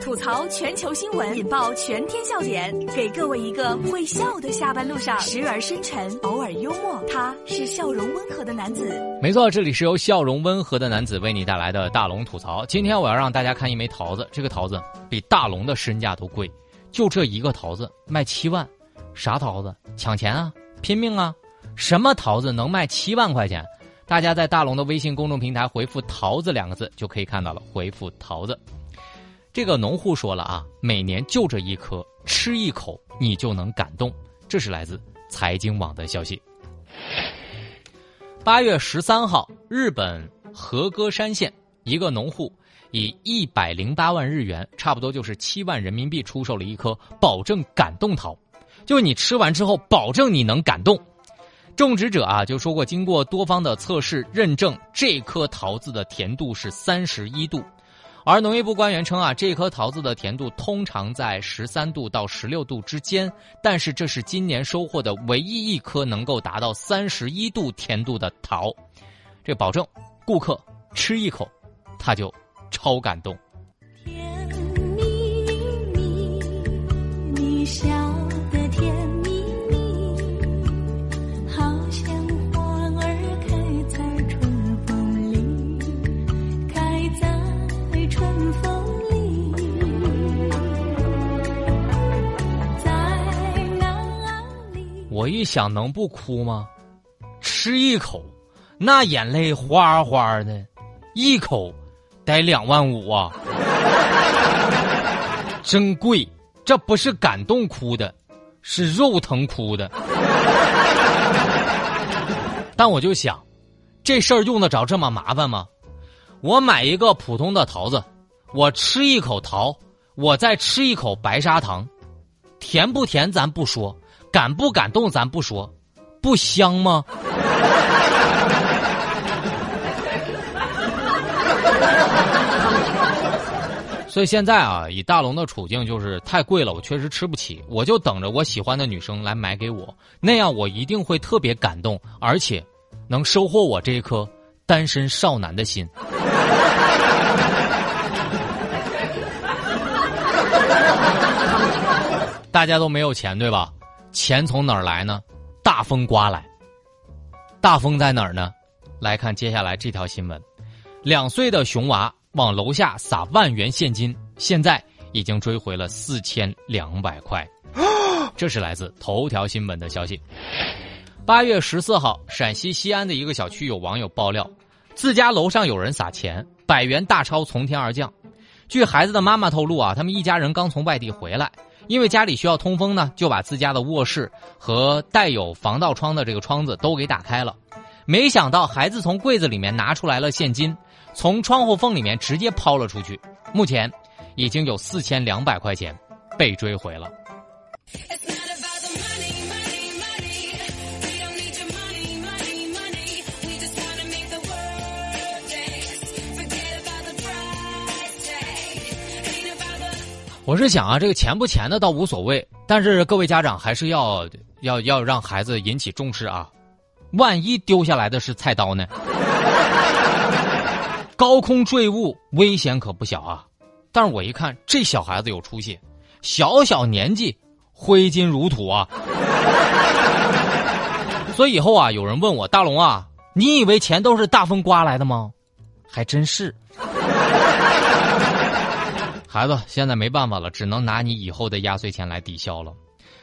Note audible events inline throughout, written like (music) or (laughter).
吐槽全球新闻，引爆全天笑点，给各位一个会笑的下班路上，时而深沉，偶尔幽默。他是笑容温和的男子。没错，这里是由笑容温和的男子为你带来的大龙吐槽。今天我要让大家看一枚桃子，这个桃子比大龙的身价都贵，就这一个桃子卖七万，啥桃子？抢钱啊，拼命啊！什么桃子能卖七万块钱？大家在大龙的微信公众平台回复“桃子”两个字就可以看到了。回复“桃子”，这个农户说了啊，每年就这一颗，吃一口你就能感动。这是来自财经网的消息。八月十三号，日本和歌山县一个农户以一百零八万日元，差不多就是七万人民币，出售了一颗保证感动桃，就是你吃完之后，保证你能感动。种植者啊就说过，经过多方的测试认证，这颗桃子的甜度是三十一度。而农业部官员称啊，这颗桃子的甜度通常在十三度到十六度之间，但是这是今年收获的唯一一颗能够达到三十一度甜度的桃。这保证顾客吃一口，他就超感动。甜蜜蜜，你笑我一想，能不哭吗？吃一口，那眼泪哗哗的，一口得两万五啊！真贵，这不是感动哭的，是肉疼哭的。但我就想，这事儿用得着这么麻烦吗？我买一个普通的桃子，我吃一口桃，我再吃一口白砂糖，甜不甜咱不说，感不感动咱不说，不香吗？(laughs) 所以现在啊，以大龙的处境就是太贵了，我确实吃不起，我就等着我喜欢的女生来买给我，那样我一定会特别感动，而且能收获我这一颗单身少男的心。(laughs) 大家都没有钱对吧？钱从哪儿来呢？大风刮来。大风在哪儿呢？来看接下来这条新闻：两岁的熊娃往楼下撒万元现金，现在已经追回了四千两百块。(gasps) 这是来自头条新闻的消息。八月十四号，陕西西安的一个小区有网友爆料，自家楼上有人撒钱，百元大钞从天而降。据孩子的妈妈透露啊，他们一家人刚从外地回来，因为家里需要通风呢，就把自家的卧室和带有防盗窗的这个窗子都给打开了。没想到孩子从柜子里面拿出来了现金，从窗户缝里面直接抛了出去。目前已经有四千两百块钱被追回了。我是想啊，这个钱不钱的倒无所谓，但是各位家长还是要要要让孩子引起重视啊！万一丢下来的是菜刀呢？(laughs) 高空坠物危险可不小啊！但是我一看这小孩子有出息，小小年纪挥金如土啊！(laughs) 所以以后啊，有人问我大龙啊，你以为钱都是大风刮来的吗？还真是。孩子，现在没办法了，只能拿你以后的压岁钱来抵消了。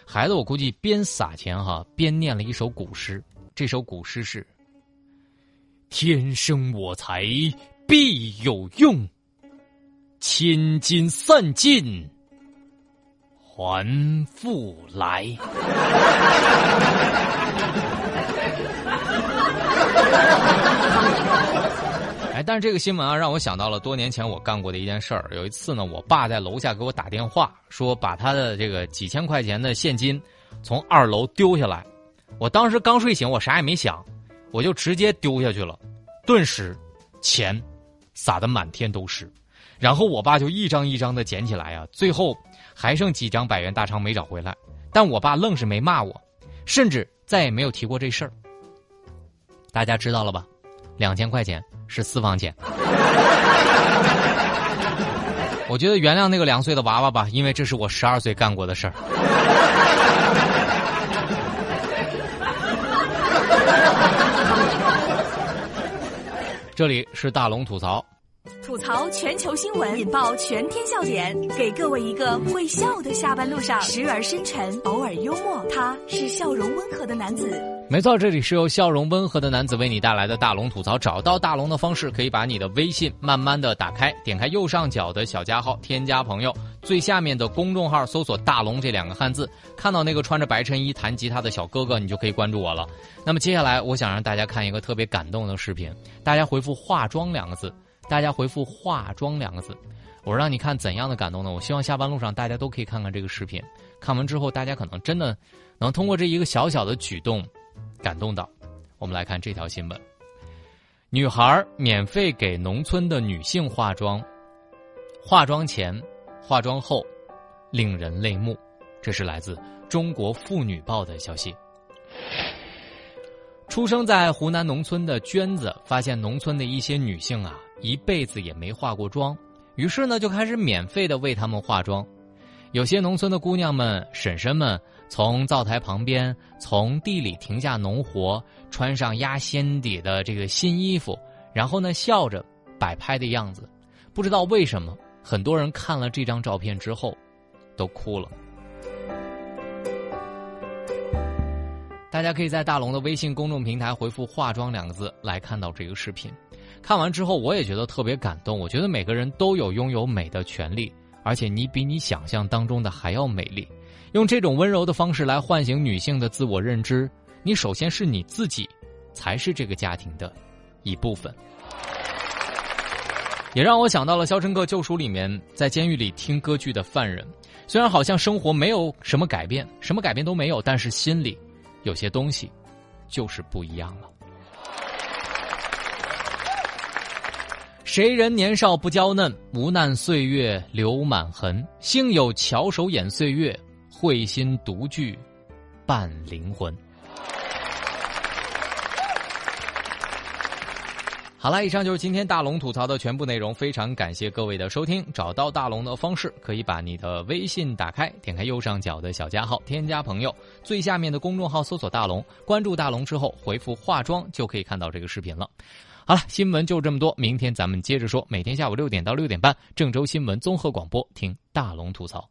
孩子，我估计边撒钱哈，边念了一首古诗。这首古诗是：“天生我材必有用，千金散尽还复来。” (laughs) 但是这个新闻啊，让我想到了多年前我干过的一件事儿。有一次呢，我爸在楼下给我打电话，说把他的这个几千块钱的现金从二楼丢下来。我当时刚睡醒，我啥也没想，我就直接丢下去了，顿时钱撒得满天都是。然后我爸就一张一张的捡起来啊，最后还剩几张百元大钞没找回来。但我爸愣是没骂我，甚至再也没有提过这事儿。大家知道了吧？两千块钱是私房钱。我觉得原谅那个两岁的娃娃吧，因为这是我十二岁干过的事儿。这里是大龙吐槽，吐槽全球新闻，引爆全天笑点，给各位一个会笑的下班路上，时而深沉，偶尔幽默。他是笑容温和的男子。没错，这里是由笑容温和的男子为你带来的大龙吐槽。找到大龙的方式，可以把你的微信慢慢的打开，点开右上角的小加号，添加朋友，最下面的公众号搜索“大龙”这两个汉字，看到那个穿着白衬衣弹吉他的小哥哥，你就可以关注我了。那么接下来，我想让大家看一个特别感动的视频，大家回复“化妆”两个字，大家回复“化妆”两个字，我让你看怎样的感动呢？我希望下班路上大家都可以看看这个视频，看完之后，大家可能真的能通过这一个小小的举动。感动到，我们来看这条新闻：女孩免费给农村的女性化妆，化妆前、化妆后，令人泪目。这是来自《中国妇女报》的消息。出生在湖南农村的娟子发现，农村的一些女性啊，一辈子也没化过妆，于是呢，就开始免费的为她们化妆。有些农村的姑娘们、婶婶们。从灶台旁边，从地里停下农活，穿上压仙底的这个新衣服，然后呢笑着摆拍的样子，不知道为什么，很多人看了这张照片之后，都哭了。大家可以在大龙的微信公众平台回复“化妆”两个字来看到这个视频。看完之后，我也觉得特别感动。我觉得每个人都有拥有美的权利，而且你比你想象当中的还要美丽。用这种温柔的方式来唤醒女性的自我认知，你首先是你自己，才是这个家庭的一部分。也让我想到了《肖申克救赎》里面在监狱里听歌剧的犯人，虽然好像生活没有什么改变，什么改变都没有，但是心里有些东西就是不一样了。谁人年少不娇嫩，无奈岁月留满痕。幸有巧手掩岁月。慧心独具伴灵魂。好了，以上就是今天大龙吐槽的全部内容。非常感谢各位的收听。找到大龙的方式，可以把你的微信打开，点开右上角的小加号，添加朋友，最下面的公众号搜索“大龙”，关注大龙之后回复“化妆”就可以看到这个视频了。好了，新闻就这么多，明天咱们接着说。每天下午六点到六点半，郑州新闻综合广播，听大龙吐槽。